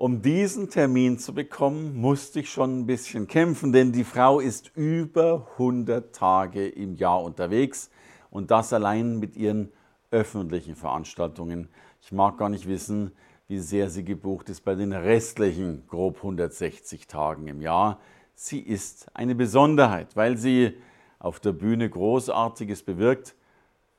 Um diesen Termin zu bekommen, musste ich schon ein bisschen kämpfen, denn die Frau ist über 100 Tage im Jahr unterwegs und das allein mit ihren öffentlichen Veranstaltungen. Ich mag gar nicht wissen, wie sehr sie gebucht ist bei den restlichen grob 160 Tagen im Jahr. Sie ist eine Besonderheit, weil sie auf der Bühne Großartiges bewirkt.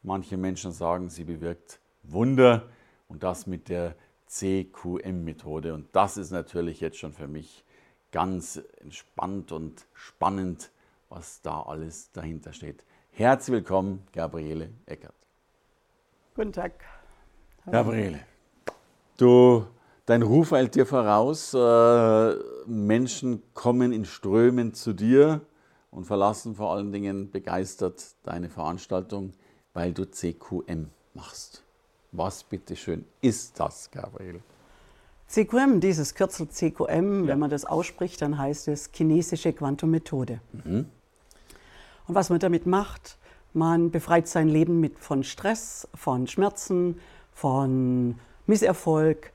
Manche Menschen sagen, sie bewirkt Wunder und das mit der CQM-Methode. Und das ist natürlich jetzt schon für mich ganz entspannt und spannend, was da alles dahinter steht. Herzlich willkommen, Gabriele Eckert. Guten Tag. Hallo. Gabriele, du, dein Ruf eilt dir voraus. Äh, Menschen kommen in Strömen zu dir und verlassen vor allen Dingen begeistert deine Veranstaltung, weil du CQM machst. Was bitteschön ist das, Gabriel? CQM, dieses Kürzel CQM, ja. wenn man das ausspricht, dann heißt es chinesische Quantum-Methode. Mhm. Und was man damit macht, man befreit sein Leben mit, von Stress, von Schmerzen, von Misserfolg,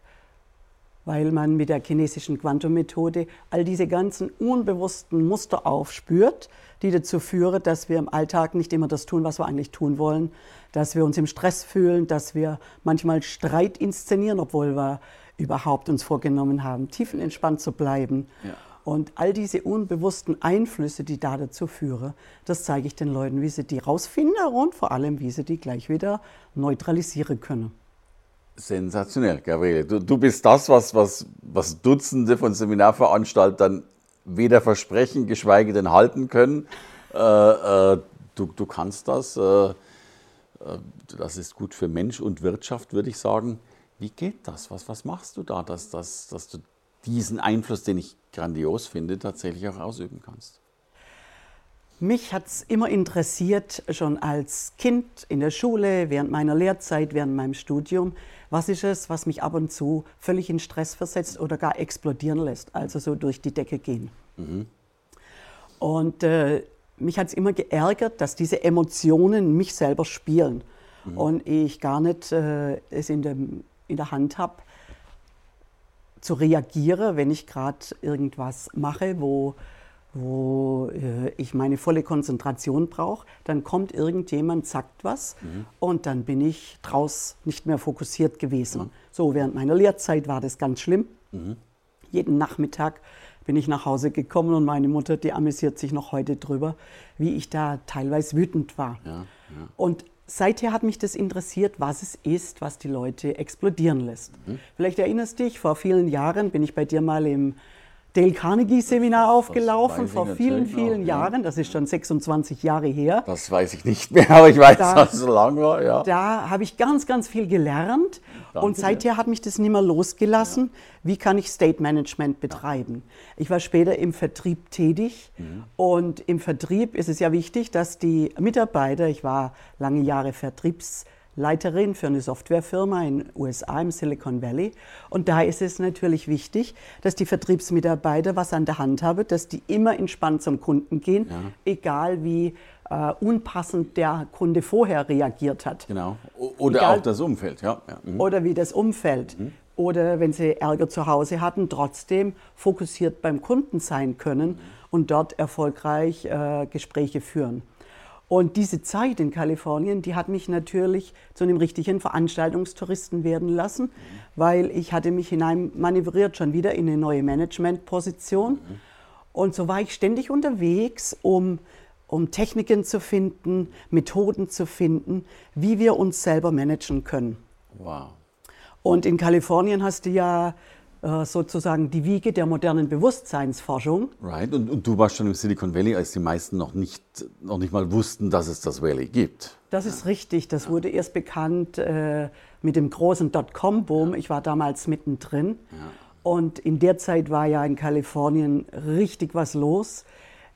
weil man mit der chinesischen Quantum-Methode all diese ganzen unbewussten Muster aufspürt, die dazu führen, dass wir im Alltag nicht immer das tun, was wir eigentlich tun wollen, dass wir uns im Stress fühlen, dass wir manchmal Streit inszenieren, obwohl wir überhaupt uns vorgenommen haben, tiefenentspannt zu bleiben. Ja. Und all diese unbewussten Einflüsse, die da dazu führen, das zeige ich den Leuten, wie sie die rausfinden und vor allem, wie sie die gleich wieder neutralisieren können. Sensationell, Gabriele. Du, du bist das, was, was, was Dutzende von Seminarveranstaltern weder versprechen, geschweige denn halten können. Äh, äh, du, du kannst das. Äh, äh, das ist gut für Mensch und Wirtschaft, würde ich sagen. Wie geht das? Was, was machst du da, dass, dass, dass du diesen Einfluss, den ich grandios finde, tatsächlich auch ausüben kannst? Mich hat es immer interessiert, schon als Kind in der Schule, während meiner Lehrzeit, während meinem Studium, was ist es, was mich ab und zu völlig in Stress versetzt oder gar explodieren lässt, also so durch die Decke gehen. Mhm. Und äh, mich hat es immer geärgert, dass diese Emotionen mich selber spielen mhm. und ich gar nicht äh, es in, dem, in der Hand habe, zu reagieren, wenn ich gerade irgendwas mache, wo wo äh, ich meine volle Konzentration brauche, dann kommt irgendjemand, sagt was mhm. und dann bin ich draus nicht mehr fokussiert gewesen. Mhm. So, während meiner Lehrzeit war das ganz schlimm. Mhm. Jeden Nachmittag bin ich nach Hause gekommen und meine Mutter, die amüsiert sich noch heute drüber, wie ich da teilweise wütend war. Ja, ja. Und seither hat mich das interessiert, was es ist, was die Leute explodieren lässt. Mhm. Vielleicht erinnerst du dich, vor vielen Jahren bin ich bei dir mal im Dale Carnegie Seminar aufgelaufen vor vielen, vielen noch, Jahren. Das ist schon 26 Jahre her. Das weiß ich nicht mehr, aber ich weiß, da, dass es so lang war. Ja. Da habe ich ganz, ganz viel gelernt Danke und seither hat mich das nicht mehr losgelassen. Ja. Wie kann ich State Management betreiben? Ich war später im Vertrieb tätig mhm. und im Vertrieb ist es ja wichtig, dass die Mitarbeiter, ich war lange Jahre Vertriebs Leiterin für eine Softwarefirma in den USA im Silicon Valley. Und da ist es natürlich wichtig, dass die Vertriebsmitarbeiter was an der Hand haben, dass die immer entspannt zum Kunden gehen, ja. egal wie äh, unpassend der Kunde vorher reagiert hat. Genau. Oder egal, auch das Umfeld, ja. ja. Mhm. Oder wie das Umfeld. Mhm. Oder wenn sie Ärger zu Hause hatten, trotzdem fokussiert beim Kunden sein können mhm. und dort erfolgreich äh, Gespräche führen. Und diese Zeit in Kalifornien, die hat mich natürlich zu einem richtigen Veranstaltungstouristen werden lassen, weil ich hatte mich hinein manövriert schon wieder in eine neue Managementposition. Mhm. Und so war ich ständig unterwegs, um, um Techniken zu finden, Methoden zu finden, wie wir uns selber managen können. Wow. Und in Kalifornien hast du ja sozusagen die Wiege der modernen Bewusstseinsforschung. Right, und, und, du warst schon im Silicon Valley, als die meisten noch nicht, noch nicht mal wussten, dass es das Valley gibt. Das ist richtig, das wurde erst bekannt äh, mit dem großen Dotcom-Boom. Ich war damals mittendrin. Ja. Und in der Zeit war ja in Kalifornien richtig was los.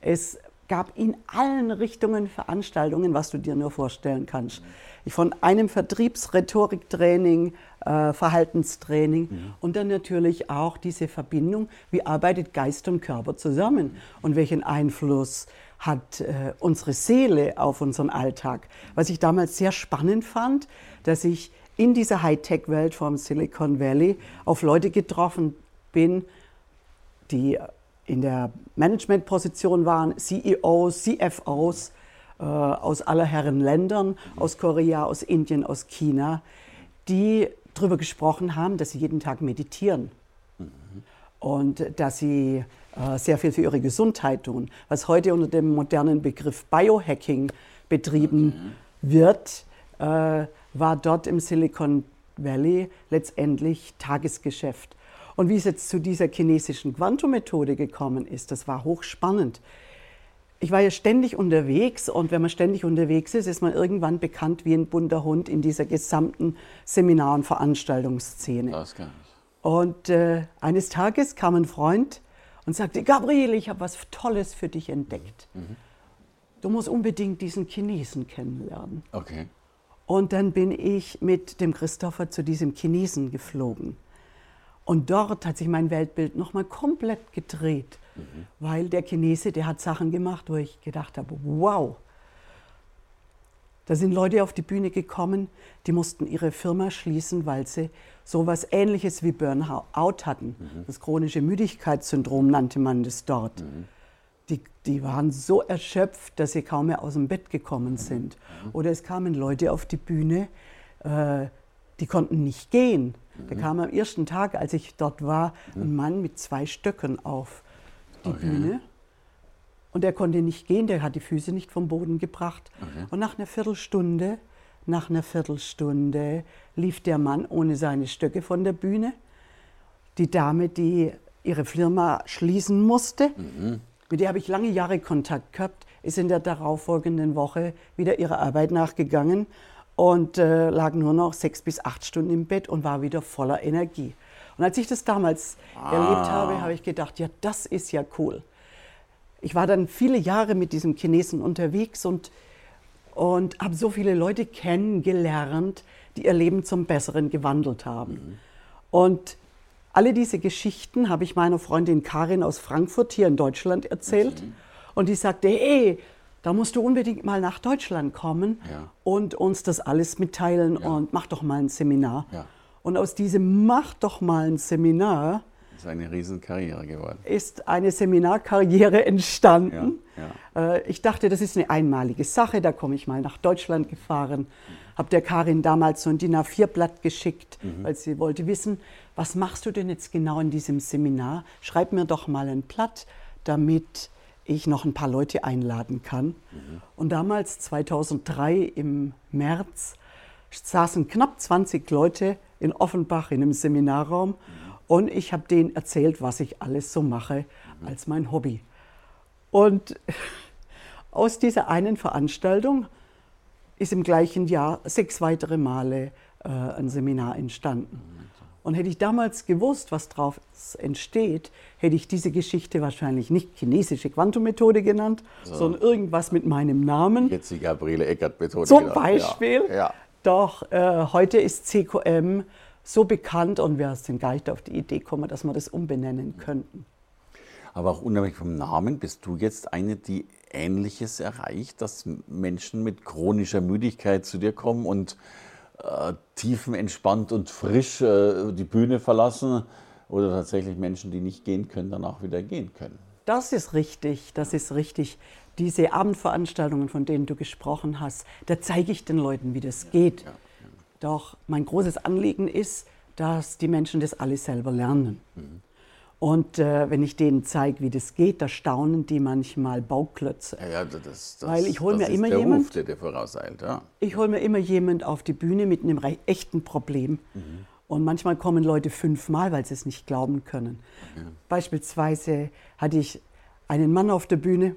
Es gab in allen Richtungen Veranstaltungen, was du dir nur vorstellen kannst. Von einem Vertriebsrhetoriktraining, äh, Verhaltenstraining mhm. und dann natürlich auch diese Verbindung, wie arbeitet Geist und Körper zusammen und welchen Einfluss hat äh, unsere Seele auf unseren Alltag. Was ich damals sehr spannend fand, dass ich in dieser Hightech-Welt vom Silicon Valley auf Leute getroffen bin, die in der Managementposition waren, CEOs, CFOs äh, aus aller Herren Ländern, aus Korea, aus Indien, aus China, die darüber gesprochen haben, dass sie jeden Tag meditieren mhm. und dass sie äh, sehr viel für ihre Gesundheit tun, was heute unter dem modernen Begriff Biohacking betrieben okay. wird, äh, war dort im Silicon Valley letztendlich Tagesgeschäft. Und wie es jetzt zu dieser chinesischen Quantum-Methode gekommen ist, das war hochspannend. Ich war ja ständig unterwegs und wenn man ständig unterwegs ist, ist man irgendwann bekannt wie ein bunter Hund in dieser gesamten Seminar- und Veranstaltungsszene. Das gar nicht. Und äh, eines Tages kam ein Freund und sagte, Gabriele, ich habe was Tolles für dich entdeckt. Mhm. Du musst unbedingt diesen Chinesen kennenlernen. Okay. Und dann bin ich mit dem Christopher zu diesem Chinesen geflogen. Und dort hat sich mein Weltbild nochmal komplett gedreht, mhm. weil der Chinese, der hat Sachen gemacht, wo ich gedacht habe, wow. Da sind Leute auf die Bühne gekommen, die mussten ihre Firma schließen, weil sie sowas ähnliches wie Burnout hatten. Mhm. Das chronische Müdigkeitssyndrom nannte man das dort. Mhm. Die, die, waren so erschöpft, dass sie kaum mehr aus dem Bett gekommen sind. Oder es kamen Leute auf die Bühne, äh, die konnten nicht gehen. Da kam am ersten Tag, als ich dort war, ein Mann mit zwei Stöcken auf die okay. Bühne. Und er konnte nicht gehen, der hat die Füße nicht vom Boden gebracht. Okay. Und nach einer Viertelstunde, nach einer Viertelstunde lief der Mann ohne seine Stöcke von der Bühne. Die Dame, die ihre Firma schließen musste, mhm. mit der habe ich lange Jahre Kontakt gehabt, ist in der darauffolgenden Woche wieder ihrer Arbeit nachgegangen und äh, lag nur noch sechs bis acht Stunden im Bett und war wieder voller Energie. Und als ich das damals ah. erlebt habe, habe ich gedacht, ja, das ist ja cool. Ich war dann viele Jahre mit diesem Chinesen unterwegs und, und habe so viele Leute kennengelernt, die ihr Leben zum Besseren gewandelt haben. Mhm. Und alle diese Geschichten habe ich meiner Freundin Karin aus Frankfurt hier in Deutschland erzählt. Mhm. Und die sagte, hey, da musst du unbedingt mal nach Deutschland kommen ja. und uns das alles mitteilen ja. und mach doch mal ein Seminar. Ja. Und aus diesem Mach doch mal ein Seminar ist eine Riesenkarriere geworden. Ist eine Seminarkarriere entstanden. Äh, ich dachte, das ist eine einmalige Sache, da komme ich mal nach Deutschland gefahren, habe der Karin damals so ein DIN A4-Blatt geschickt, mhm. weil sie wollte wissen, was machst du denn jetzt genau in diesem Seminar? Schreib mir doch mal ein Blatt, damit ich noch ein paar Leute einladen kann. Mhm. Und damals, 2003 im März, saßen knapp 20 Leute in Offenbach in einem Seminarraum mhm. und ich habe denen erzählt, was ich alles so mache mhm. als mein Hobby. Und aus dieser einen Veranstaltung ist im gleichen Jahr sechs weitere Male äh, ein Seminar entstanden. Und hätte ich damals gewusst, was daraus entsteht, hätte ich diese Geschichte wahrscheinlich nicht chinesische Quantum-Methode genannt, so. sondern irgendwas mit meinem Namen. Jetzt die Gabriele Eckert-Methode. Zum genannt. Beispiel. Ja. Ja. Doch äh, heute ist CQM so bekannt und wir sind gar nicht auf die Idee gekommen, dass wir das umbenennen könnten. Aber auch unabhängig vom Namen, bist du jetzt eine, die Ähnliches erreicht, dass Menschen mit chronischer Müdigkeit zu dir kommen und äh, tiefenentspannt und frisch äh, die Bühne verlassen oder tatsächlich Menschen, die nicht gehen können, danach wieder gehen können. Das ist richtig, das ist richtig. Diese Abendveranstaltungen, von denen du gesprochen hast, da zeige ich den Leuten, wie das geht. Ja, ja. Doch mein großes Anliegen ist, dass die Menschen das alles selber lernen. Mhm. Und äh, wenn ich denen zeige, wie das geht, da staunen die manchmal Bauklötze. Ja, ja das, das, Weil ich hole mir immer der jemand. Ruf, der dir vorauseilt, ja. Ich hole mir immer jemand auf die Bühne mit einem echten Problem. Mhm. Und manchmal kommen Leute fünfmal, weil sie es nicht glauben können. Ja. Beispielsweise hatte ich einen Mann auf der Bühne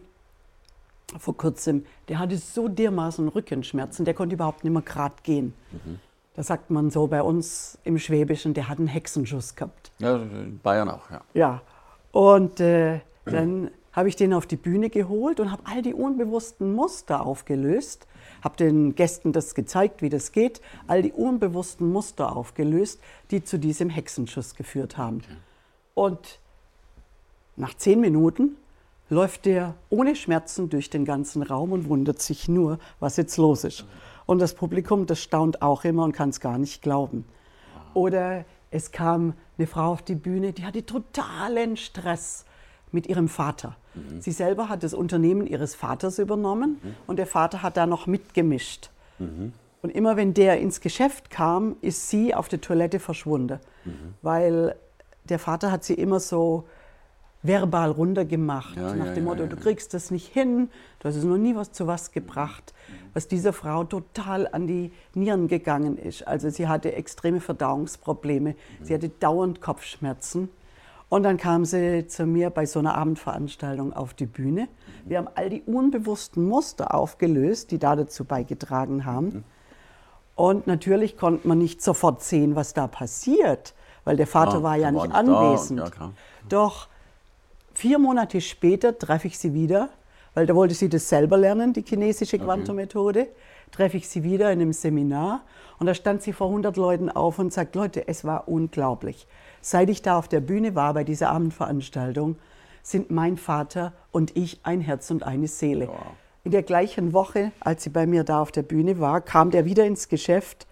vor kurzem, der hatte so dermaßen Rückenschmerzen, der konnte überhaupt nicht mehr gerade gehen. Mhm. Da sagt man so bei uns im Schwäbischen, der hat einen Hexenschuss gehabt. Ja, in Bayern auch, ja. Ja, und äh, dann habe ich den auf die Bühne geholt und habe all die unbewussten Muster aufgelöst, habe den Gästen das gezeigt, wie das geht, all die unbewussten Muster aufgelöst, die zu diesem Hexenschuss geführt haben. Und nach zehn Minuten läuft der ohne Schmerzen durch den ganzen Raum und wundert sich nur, was jetzt los ist. Und das Publikum, das staunt auch immer und kann es gar nicht glauben. Oder es kam eine Frau auf die Bühne, die hatte totalen Stress mit ihrem Vater. Mhm. Sie selber hat das Unternehmen ihres Vaters übernommen mhm. und der Vater hat da noch mitgemischt. Mhm. Und immer wenn der ins Geschäft kam, ist sie auf der Toilette verschwunden, mhm. weil der Vater hat sie immer so verbal runtergemacht, ja, nach ja, dem Motto, ja, du kriegst das nicht hin, du hast es noch nie was zu was gebracht, was dieser Frau total an die Nieren gegangen ist. Also sie hatte extreme Verdauungsprobleme, sie hatte dauernd Kopfschmerzen. Und dann kam sie zu mir bei so einer Abendveranstaltung auf die Bühne. Wir haben all die unbewussten Muster aufgelöst, die da dazu beigetragen haben. Und natürlich konnte man nicht sofort sehen, was da passiert, weil der Vater war ja nicht anwesend. Doch Vier Monate später treffe ich sie wieder, weil da wollte sie das selber lernen, die chinesische Quantum-Methode. Okay. Treffe ich sie wieder in einem Seminar und da stand sie vor 100 Leuten auf und sagt, Leute, es war unglaublich. Seit ich da auf der Bühne war bei dieser Abendveranstaltung, sind mein Vater und ich ein Herz und eine Seele. Wow. In der gleichen Woche, als sie bei mir da auf der Bühne war, kam der wieder ins Geschäft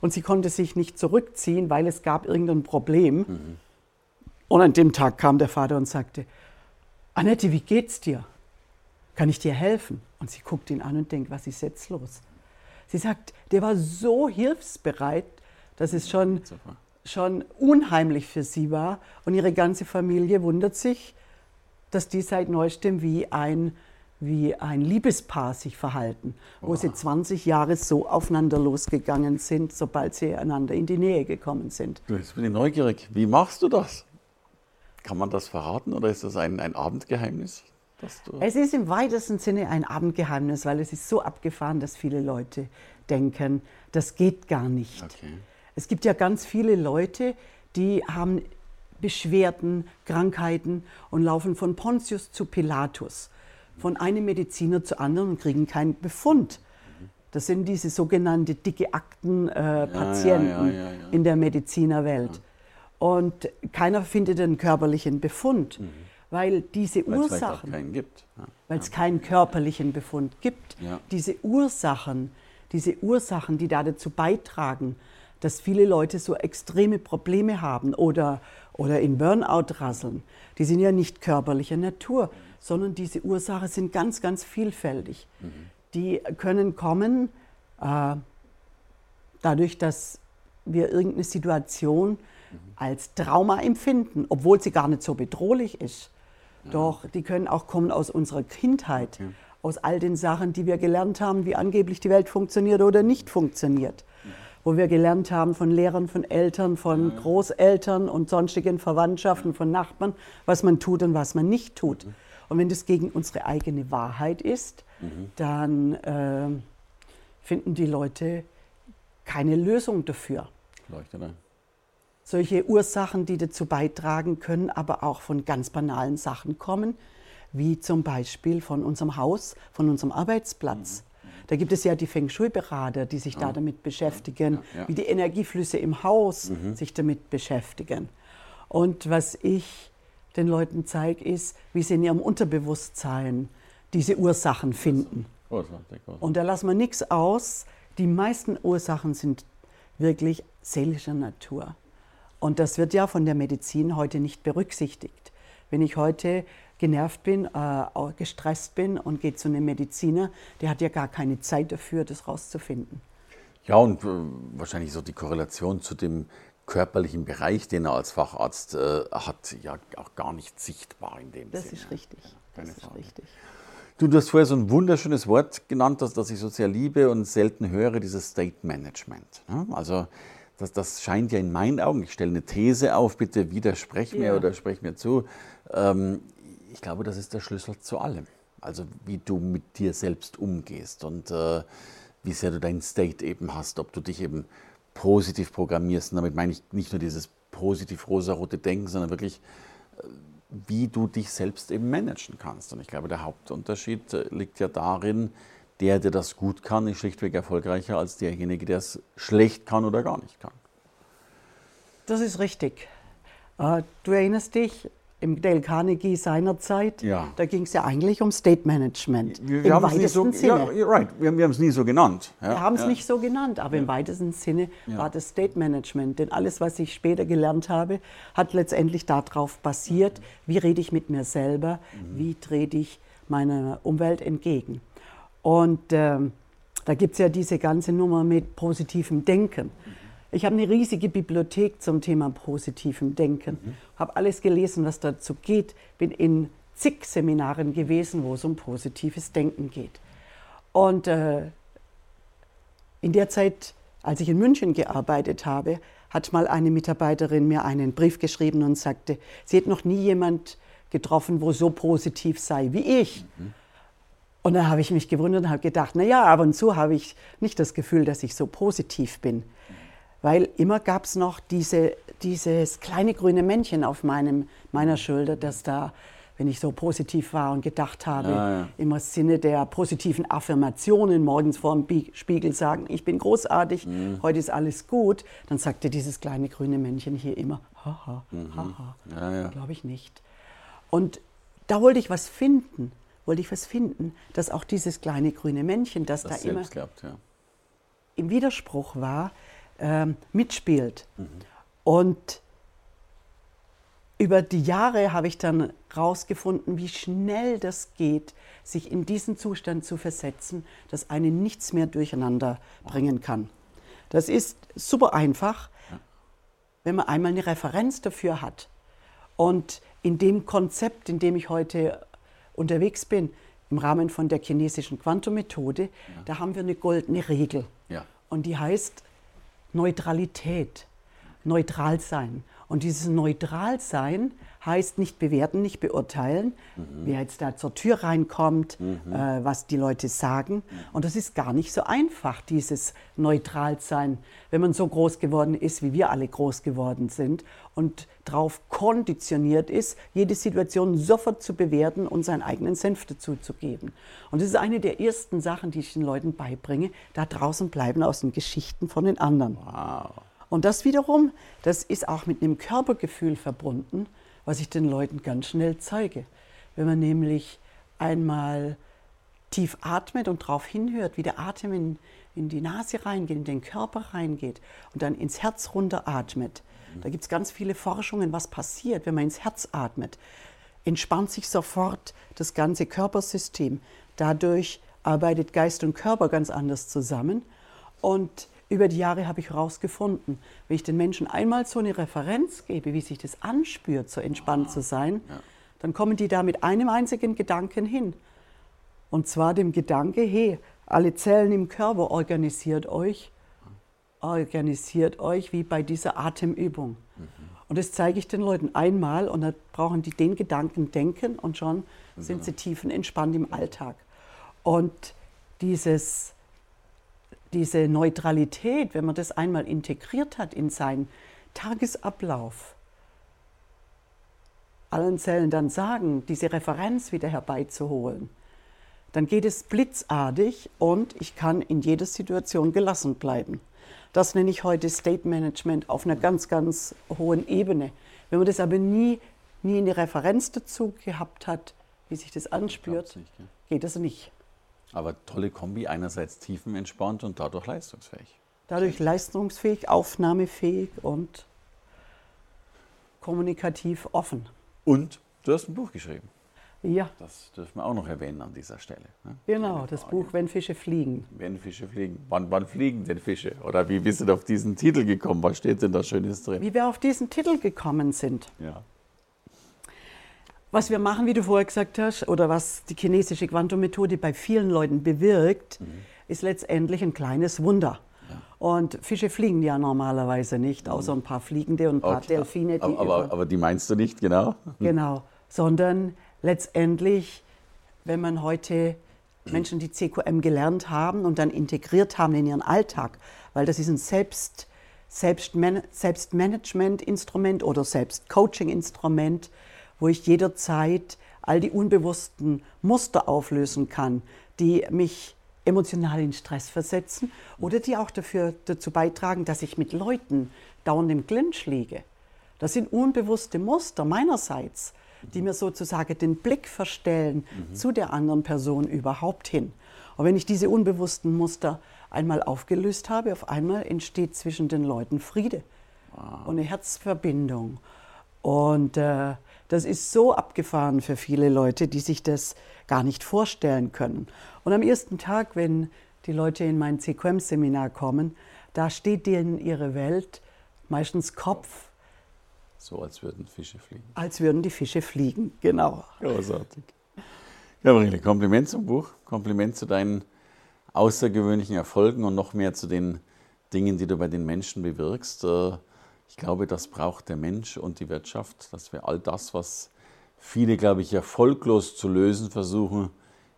und sie konnte sich nicht zurückziehen, weil es gab irgendein Problem. Mhm. Und an dem Tag kam der Vater und sagte, Annette, wie geht's dir? Kann ich dir helfen? Und sie guckt ihn an und denkt, was ist jetzt los? Sie sagt, der war so hilfsbereit, dass es schon, schon unheimlich für sie war. Und ihre ganze Familie wundert sich, dass die seit neuestem wie ein, wie ein Liebespaar sich verhalten, wo oh. sie 20 Jahre so aufeinander losgegangen sind, sobald sie einander in die Nähe gekommen sind. Jetzt bin ich neugierig. Wie machst du das? Kann man das verraten oder ist das ein, ein Abendgeheimnis? Es ist im weitesten Sinne ein Abendgeheimnis, weil es ist so abgefahren, dass viele Leute denken, das geht gar nicht. Okay. Es gibt ja ganz viele Leute, die haben Beschwerden, Krankheiten und laufen von Pontius zu Pilatus, von einem Mediziner zu anderen und kriegen keinen Befund. Das sind diese sogenannte dicke Akten-Patienten äh, ja, ja, ja, in der Medizinerwelt. Und keiner findet einen körperlichen Befund, mhm. weil diese Weil's Ursachen, weil es ja. keinen körperlichen Befund gibt, ja. diese Ursachen, diese Ursachen, die da dazu beitragen, dass viele Leute so extreme Probleme haben oder, oder in Burnout rasseln, die sind ja nicht körperlicher Natur, sondern diese Ursachen sind ganz, ganz vielfältig. Mhm. Die können kommen äh, dadurch, dass wir irgendeine Situation als Trauma empfinden, obwohl sie gar nicht so bedrohlich ist. Ja. Doch die können auch kommen aus unserer Kindheit, okay. aus all den Sachen, die wir gelernt haben, wie angeblich die Welt funktioniert oder nicht funktioniert. Mhm. Wo wir gelernt haben von Lehrern, von Eltern, von ja. Großeltern und sonstigen Verwandtschaften, von Nachbarn, was man tut und was man nicht tut. Mhm. Und wenn das gegen unsere eigene Wahrheit ist, mhm. dann äh, finden die Leute keine Lösung dafür. Leuchtet ein solche Ursachen, die dazu beitragen können, aber auch von ganz banalen Sachen kommen, wie zum Beispiel von unserem Haus, von unserem Arbeitsplatz. Mhm. Da gibt es ja die Feng Shui-Berater, die sich ja. da damit beschäftigen, ja, ja. wie die Energieflüsse im Haus mhm. sich damit beschäftigen. Und was ich den Leuten zeige, ist, wie sie in ihrem Unterbewusstsein diese Ursachen finden. Und da lassen wir nichts aus. Die meisten Ursachen sind wirklich seelischer Natur. Und das wird ja von der Medizin heute nicht berücksichtigt. Wenn ich heute genervt bin, äh, gestresst bin und gehe zu einem Mediziner, der hat ja gar keine Zeit dafür, das rauszufinden. Ja, und äh, wahrscheinlich so die Korrelation zu dem körperlichen Bereich, den er als Facharzt äh, hat, ja auch gar nicht sichtbar in dem das Sinne. Das ist richtig. Ja, das ist richtig. Du, du hast vorher so ein wunderschönes Wort genannt, das, das ich so sehr liebe und selten höre, dieses State Management. Ne? Also das, das scheint ja in meinen Augen, ich stelle eine These auf, bitte widersprech mir ja. oder sprech mir zu. Ähm, ich glaube, das ist der Schlüssel zu allem. Also wie du mit dir selbst umgehst und äh, wie sehr du deinen State eben hast, ob du dich eben positiv programmierst. Und damit meine ich nicht nur dieses positiv rosarote Denken, sondern wirklich, äh, wie du dich selbst eben managen kannst. Und ich glaube, der Hauptunterschied äh, liegt ja darin, der, der das gut kann, ist schlichtweg erfolgreicher als derjenige, der es schlecht kann oder gar nicht kann. Das ist richtig. Äh, du erinnerst dich, im Dale Carnegie seinerzeit, ja. da ging es ja eigentlich um State Management. Wir, wir Im weitesten so, Sinne. Ja, right. Wir, wir haben es nie so genannt. Ja, wir haben es ja. nicht so genannt, aber im weitesten Sinne war das State Management. Denn alles, was ich später gelernt habe, hat letztendlich darauf basiert, wie rede ich mit mir selber, mhm. wie trete ich meiner Umwelt entgegen. Und ähm, da gibt es ja diese ganze Nummer mit positivem Denken. Ich habe eine riesige Bibliothek zum Thema positivem Denken, mhm. habe alles gelesen, was dazu geht, bin in zig Seminaren gewesen, wo es um positives Denken geht. Und äh, in der Zeit, als ich in München gearbeitet habe, hat mal eine Mitarbeiterin mir einen Brief geschrieben und sagte, sie hätte noch nie jemand getroffen, wo so positiv sei wie ich. Mhm. Und dann habe ich mich gewundert und habe gedacht, na ja, ab und zu habe ich nicht das Gefühl, dass ich so positiv bin weil immer gab es noch diese, dieses kleine grüne Männchen auf meinem, meiner Schulter, das da, wenn ich so positiv war und gedacht habe, ja, ja. im Sinne der positiven Affirmationen, morgens vor dem Spiegel sagen, ich bin großartig, mhm. heute ist alles gut, dann sagte dieses kleine grüne Männchen hier immer, haha, mhm. haha, ja, ja. glaube ich nicht. Und da wollte ich was finden, wollte ich was finden, dass auch dieses kleine grüne Männchen, das, das da immer glaubt, ja. im Widerspruch war, ähm, mitspielt. Mhm. Und über die Jahre habe ich dann herausgefunden, wie schnell das geht, sich in diesen Zustand zu versetzen, dass einen nichts mehr durcheinander bringen kann. Das ist super einfach, wenn man einmal eine Referenz dafür hat. Und in dem Konzept, in dem ich heute unterwegs bin, im Rahmen von der chinesischen Quantum-Methode, ja. da haben wir eine goldene Regel. Ja. Und die heißt, Neutralität, neutral sein. Und dieses Neutralsein heißt nicht bewerten, nicht beurteilen, mhm. wer jetzt da zur Tür reinkommt, mhm. äh, was die Leute sagen. Und das ist gar nicht so einfach, dieses Neutralsein, wenn man so groß geworden ist, wie wir alle groß geworden sind und darauf konditioniert ist, jede Situation sofort zu bewerten und seinen eigenen Senf dazu zu geben. Und das ist eine der ersten Sachen, die ich den Leuten beibringe, da draußen bleiben aus den Geschichten von den anderen. Wow. Und das wiederum, das ist auch mit einem Körpergefühl verbunden, was ich den Leuten ganz schnell zeige. Wenn man nämlich einmal tief atmet und darauf hinhört, wie der Atem in, in die Nase reingeht, in den Körper reingeht und dann ins Herz runter atmet. Da gibt es ganz viele Forschungen, was passiert, wenn man ins Herz atmet. Entspannt sich sofort das ganze Körpersystem. Dadurch arbeitet Geist und Körper ganz anders zusammen. Und über die Jahre habe ich herausgefunden, wenn ich den Menschen einmal so eine Referenz gebe, wie sich das anspürt, so entspannt zu sein, ja. dann kommen die da mit einem einzigen Gedanken hin. Und zwar dem Gedanke, hey, alle Zellen im Körper organisiert euch, organisiert euch wie bei dieser Atemübung. Mhm. Und das zeige ich den Leuten einmal und dann brauchen die den Gedanken denken und schon sind sie tiefenentspannt im Alltag. Und dieses diese Neutralität, wenn man das einmal integriert hat in seinen Tagesablauf, allen Zellen dann sagen, diese Referenz wieder herbeizuholen, dann geht es blitzartig und ich kann in jeder Situation gelassen bleiben. Das nenne ich heute State Management auf einer ganz, ganz hohen Ebene. Wenn man das aber nie, nie eine Referenz dazu gehabt hat, wie sich das anspürt, nicht, ja. geht das nicht. Aber tolle Kombi, einerseits tiefenentspannt und dadurch leistungsfähig. Dadurch leistungsfähig, aufnahmefähig und kommunikativ offen. Und du hast ein Buch geschrieben. Ja. Das dürfen wir auch noch erwähnen an dieser Stelle. Ne? Genau, das Buch Wenn Fische fliegen. Wenn Fische fliegen. Wann, wann fliegen denn Fische? Oder wie bist du auf diesen Titel gekommen? Was steht denn da Schönes drin? Wie wir auf diesen Titel gekommen sind. Ja. Was wir machen, wie du vorher gesagt hast, oder was die chinesische Quantum-Methode bei vielen Leuten bewirkt, mhm. ist letztendlich ein kleines Wunder. Ja. Und Fische fliegen ja normalerweise nicht, außer ein paar Fliegende und ein paar okay. Delfine. Die aber, aber, aber, die meinst du nicht, genau? Genau, sondern letztendlich, wenn man heute Menschen, die CQM gelernt haben und dann integriert haben in ihren Alltag, weil das ist ein selbst Selbstman Selbstmanagement-Instrument oder Selbstcoaching-Instrument, wo ich jederzeit all die unbewussten Muster auflösen kann, die mich emotional in Stress versetzen oder die auch dafür, dazu beitragen, dass ich mit Leuten dauernd im Clinch liege. Das sind unbewusste Muster meinerseits, die mir sozusagen den Blick verstellen mhm. zu der anderen Person überhaupt hin. Und wenn ich diese unbewussten Muster einmal aufgelöst habe, auf einmal entsteht zwischen den Leuten Friede wow. und eine Herzverbindung. Und äh, das ist so abgefahren für viele Leute, die sich das gar nicht vorstellen können. Und am ersten Tag, wenn die Leute in mein CQM-Seminar kommen, da steht denen ihre Welt meistens Kopf. So als würden Fische fliegen. Als würden die Fische fliegen, genau. Großartig. Gabriele, Kompliment zum Buch, Kompliment zu deinen außergewöhnlichen Erfolgen und noch mehr zu den Dingen, die du bei den Menschen bewirkst. Ich glaube, das braucht der Mensch und die Wirtschaft, dass wir all das, was viele, glaube ich, erfolglos zu lösen versuchen,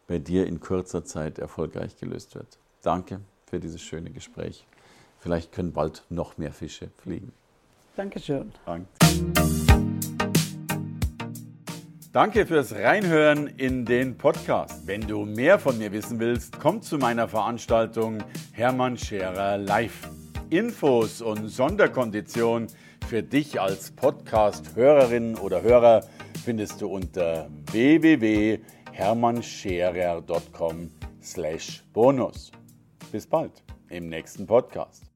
bei dir in kurzer Zeit erfolgreich gelöst wird. Danke für dieses schöne Gespräch. Vielleicht können bald noch mehr Fische fliegen. Dankeschön. Danke. Danke fürs Reinhören in den Podcast. Wenn du mehr von mir wissen willst, komm zu meiner Veranstaltung Hermann Scherer Live. Infos und Sonderkonditionen für dich als Podcast-Hörerin oder Hörer findest du unter www.hermannscherer.com/bonus. Bis bald im nächsten Podcast.